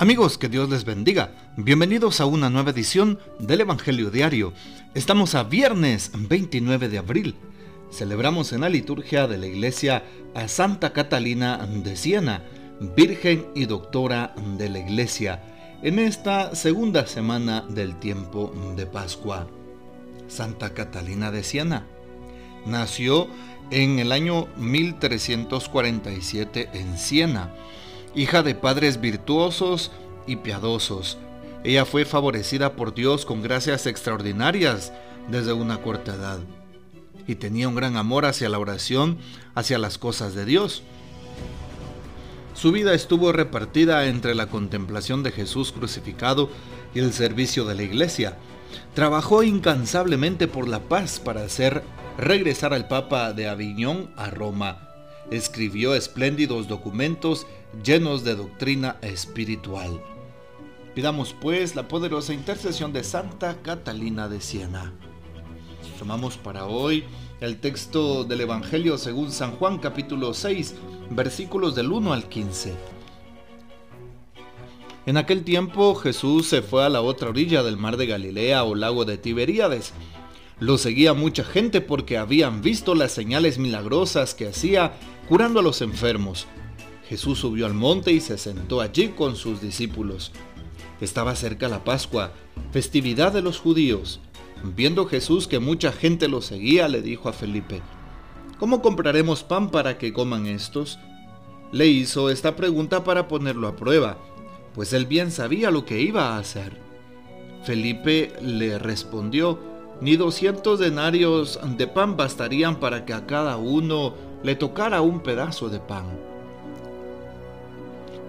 Amigos, que Dios les bendiga. Bienvenidos a una nueva edición del Evangelio Diario. Estamos a viernes 29 de abril. Celebramos en la liturgia de la iglesia a Santa Catalina de Siena, Virgen y Doctora de la Iglesia, en esta segunda semana del tiempo de Pascua. Santa Catalina de Siena nació en el año 1347 en Siena hija de padres virtuosos y piadosos. Ella fue favorecida por Dios con gracias extraordinarias desde una corta edad y tenía un gran amor hacia la oración, hacia las cosas de Dios. Su vida estuvo repartida entre la contemplación de Jesús crucificado y el servicio de la iglesia. Trabajó incansablemente por la paz para hacer regresar al Papa de Aviñón a Roma. Escribió espléndidos documentos llenos de doctrina espiritual. Pidamos pues la poderosa intercesión de Santa Catalina de Siena. Tomamos para hoy el texto del Evangelio según San Juan capítulo 6 versículos del 1 al 15. En aquel tiempo Jesús se fue a la otra orilla del mar de Galilea o lago de Tiberíades. Lo seguía mucha gente porque habían visto las señales milagrosas que hacía curando a los enfermos. Jesús subió al monte y se sentó allí con sus discípulos. Estaba cerca la Pascua, festividad de los judíos. Viendo Jesús que mucha gente lo seguía, le dijo a Felipe, ¿Cómo compraremos pan para que coman estos? Le hizo esta pregunta para ponerlo a prueba, pues él bien sabía lo que iba a hacer. Felipe le respondió, ni doscientos denarios de pan bastarían para que a cada uno le tocara un pedazo de pan.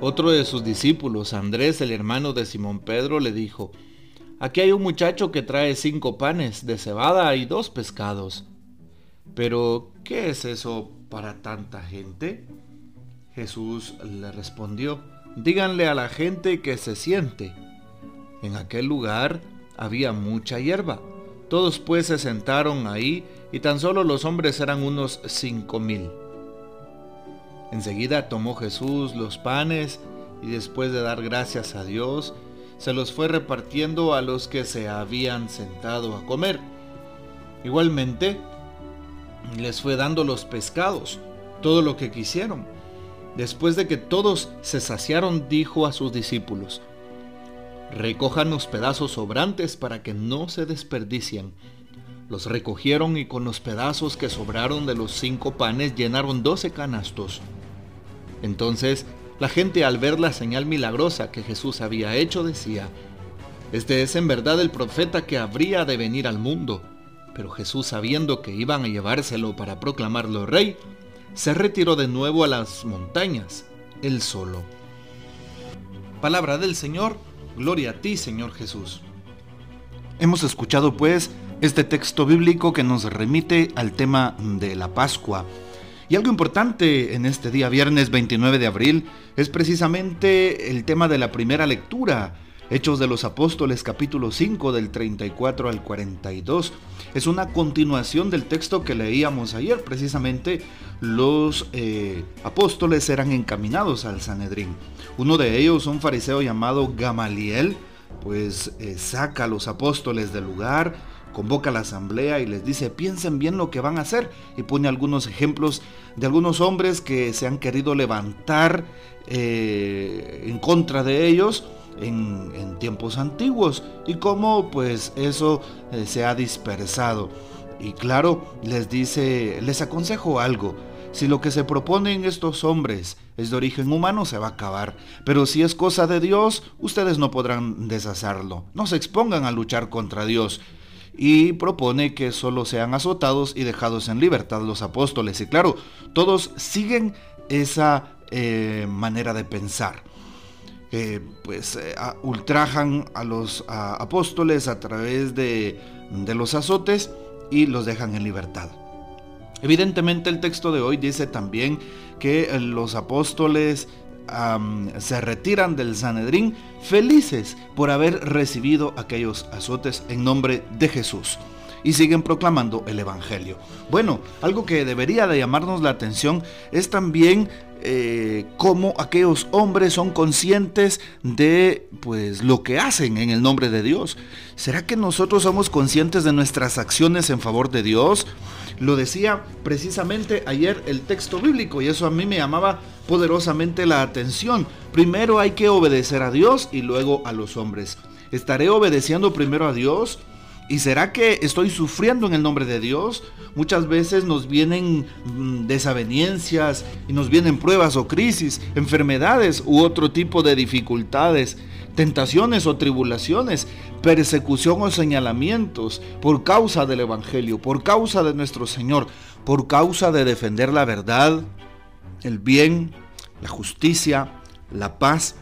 Otro de sus discípulos, Andrés, el hermano de Simón Pedro, le dijo, Aquí hay un muchacho que trae cinco panes de cebada y dos pescados. Pero, ¿qué es eso para tanta gente? Jesús le respondió, Díganle a la gente que se siente. En aquel lugar había mucha hierba. Todos pues se sentaron ahí y tan solo los hombres eran unos cinco mil. Enseguida tomó Jesús los panes y después de dar gracias a Dios, se los fue repartiendo a los que se habían sentado a comer. Igualmente, les fue dando los pescados, todo lo que quisieron. Después de que todos se saciaron, dijo a sus discípulos, recojan los pedazos sobrantes para que no se desperdicien. Los recogieron y con los pedazos que sobraron de los cinco panes llenaron doce canastos. Entonces la gente al ver la señal milagrosa que Jesús había hecho decía, Este es en verdad el profeta que habría de venir al mundo. Pero Jesús sabiendo que iban a llevárselo para proclamarlo rey, se retiró de nuevo a las montañas, él solo. Palabra del Señor, gloria a ti Señor Jesús. Hemos escuchado pues este texto bíblico que nos remite al tema de la Pascua. Y algo importante en este día, viernes 29 de abril, es precisamente el tema de la primera lectura. Hechos de los Apóstoles capítulo 5 del 34 al 42. Es una continuación del texto que leíamos ayer. Precisamente los eh, apóstoles eran encaminados al Sanedrín. Uno de ellos, un fariseo llamado Gamaliel, pues eh, saca a los apóstoles del lugar, convoca a la asamblea y les dice, piensen bien lo que van a hacer. Y pone algunos ejemplos de algunos hombres que se han querido levantar eh, en contra de ellos en, tiempos antiguos y cómo pues eso eh, se ha dispersado. Y claro, les dice, les aconsejo algo. Si lo que se proponen estos hombres es de origen humano, se va a acabar. Pero si es cosa de Dios, ustedes no podrán deshacerlo. No se expongan a luchar contra Dios y propone que solo sean azotados y dejados en libertad los apóstoles. Y claro, todos siguen esa eh, manera de pensar. pues eh, ultrajan a los apóstoles a través de, de los azotes y los dejan en libertad. Evidentemente el texto de hoy dice también que los apóstoles se retiran del Sanedrín felices por haber recibido aquellos azotes en nombre de Jesús. Y siguen proclamando el Evangelio. Bueno, algo que debería de llamarnos la atención es también eh, cómo aquellos hombres son conscientes de pues lo que hacen en el nombre de Dios. ¿Será que nosotros somos conscientes de nuestras acciones en favor de Dios? Lo decía precisamente ayer el texto bíblico y eso a mí me llamaba poderosamente la atención. Primero hay que obedecer a Dios y luego a los hombres. ¿Estaré obedeciendo primero a Dios? ¿Y será que estoy sufriendo en el nombre de Dios? Muchas veces nos vienen mm, desavenencias y nos vienen pruebas o crisis, enfermedades u otro tipo de dificultades, tentaciones o tribulaciones, persecución o señalamientos por causa del Evangelio, por causa de nuestro Señor, por causa de defender la verdad, el bien, la justicia, la paz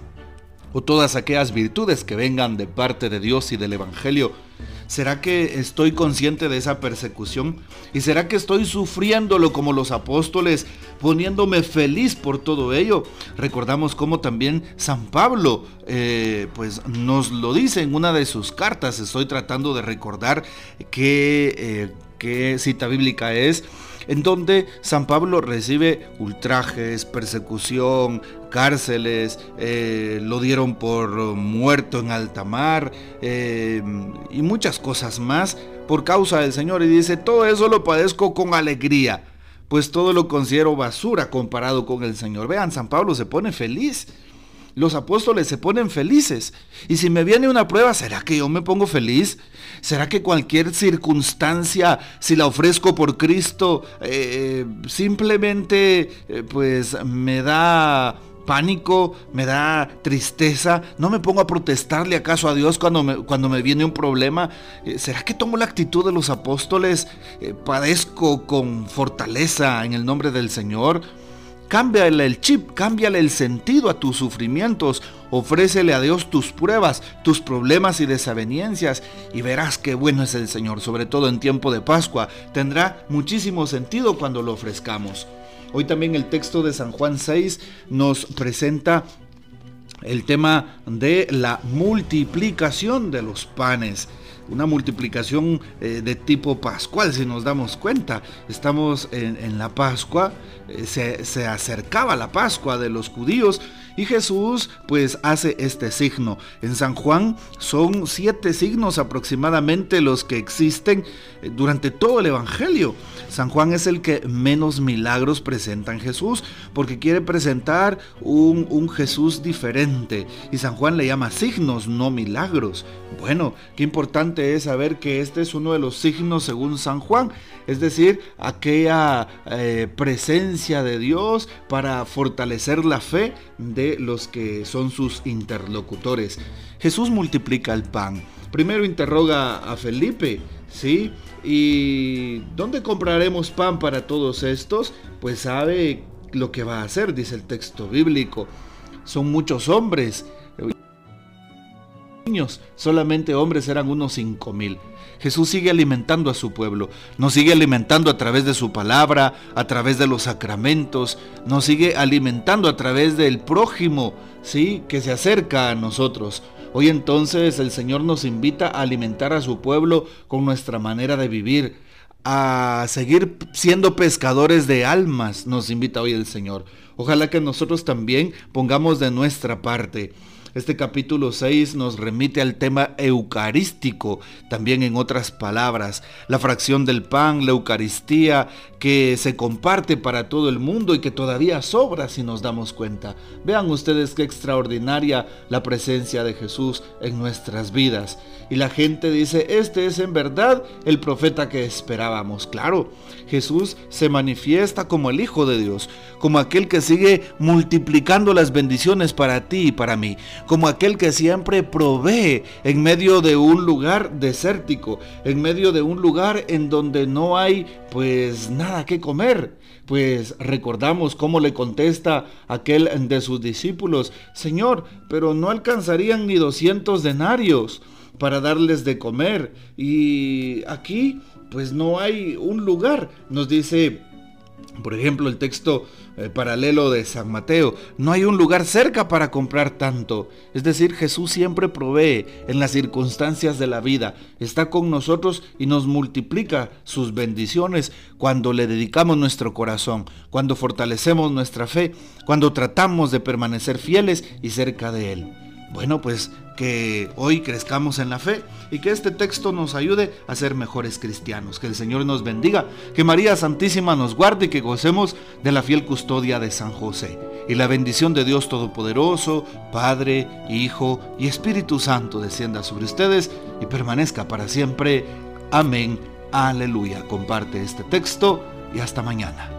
o todas aquellas virtudes que vengan de parte de Dios y del Evangelio ¿Será que estoy consciente de esa persecución? ¿Y será que estoy sufriéndolo como los apóstoles, poniéndome feliz por todo ello? Recordamos cómo también San Pablo eh, pues nos lo dice en una de sus cartas. Estoy tratando de recordar qué, eh, qué cita bíblica es en donde San Pablo recibe ultrajes, persecución, cárceles, eh, lo dieron por muerto en alta mar eh, y muchas cosas más por causa del Señor. Y dice, todo eso lo padezco con alegría, pues todo lo considero basura comparado con el Señor. Vean, San Pablo se pone feliz los apóstoles se ponen felices. Y si me viene una prueba, ¿será que yo me pongo feliz? ¿Será que cualquier circunstancia, si la ofrezco por Cristo, eh, simplemente eh, pues me da pánico, me da tristeza, no me pongo a protestarle acaso a Dios cuando me, cuando me viene un problema. Eh, ¿Será que tomo la actitud de los apóstoles? ¿Padezco con fortaleza en el nombre del Señor? Cámbiale el chip, cámbiale el sentido a tus sufrimientos, ofrécele a Dios tus pruebas, tus problemas y desavenencias y verás qué bueno es el Señor, sobre todo en tiempo de Pascua. Tendrá muchísimo sentido cuando lo ofrezcamos. Hoy también el texto de San Juan 6 nos presenta el tema de la multiplicación de los panes una multiplicación eh, de tipo pascual, si nos damos cuenta. Estamos en, la Pascua, eh, se, se, acercaba la Pascua de los judíos y Jesús pues hace este signo. En San Juan son siete signos aproximadamente los que existen eh, durante todo el Evangelio. San Juan es el que menos milagros presenta en Jesús porque quiere presentar un, Jesús diferente. Y San Juan le llama signos, no milagros. Bueno, qué importante es saber que este es uno de los signos según San Juan, es decir, aquella eh, presencia de Dios para fortalecer la fe los que son sus interlocutores. Jesús multiplica el pan. Primero interroga a Felipe, ¿sí? ¿Y dónde compraremos pan para todos estos? Pues sabe lo que va a hacer, dice el texto bíblico. Son muchos hombres. Solamente hombres eran unos cinco mil. Jesús sigue alimentando a su pueblo, nos sigue alimentando a través de su palabra, a través de los sacramentos, nos sigue alimentando a través del prójimo, ¿sí? Que se acerca a nosotros. Hoy entonces el Señor nos invita a alimentar a su pueblo con nuestra manera de vivir, a seguir siendo pescadores de almas, nos invita hoy el Señor. Ojalá que nosotros también pongamos de nuestra parte. Este capítulo 6 nos remite al tema eucarístico, también en otras palabras, la fracción del pan, la Eucaristía, que se comparte para todo el mundo y que todavía sobra si nos damos cuenta. Vean ustedes qué extraordinaria la presencia de Jesús en nuestras vidas. Y la gente dice, este es en verdad el profeta que esperábamos. Claro, Jesús se manifiesta como el Hijo de Dios, como aquel que sigue multiplicando las bendiciones para ti y para mí como aquel que siempre provee en medio de un lugar desértico, en medio de un lugar en donde no hay pues nada que comer. Pues recordamos cómo le contesta aquel de sus discípulos, Señor, pero no alcanzarían ni 200 denarios para darles de comer. Y aquí pues no hay un lugar, nos dice Por ejemplo, el texto eh, paralelo de San Mateo, no hay un lugar cerca para comprar tanto. Es decir, Jesús siempre provee en las circunstancias de la vida, está con nosotros y nos multiplica sus bendiciones cuando le dedicamos nuestro corazón, cuando fortalecemos nuestra fe, cuando tratamos de permanecer fieles y cerca de Él. Bueno, pues que hoy crezcamos en la fe y que este texto nos ayude a ser mejores cristianos. Que el Señor nos bendiga, que María Santísima nos guarde y que gocemos de la fiel custodia de San José. Y la bendición de Dios Todopoderoso, Padre, Hijo y Espíritu Santo descienda sobre ustedes y permanezca para siempre. Amén. Aleluya. Comparte este texto y hasta mañana.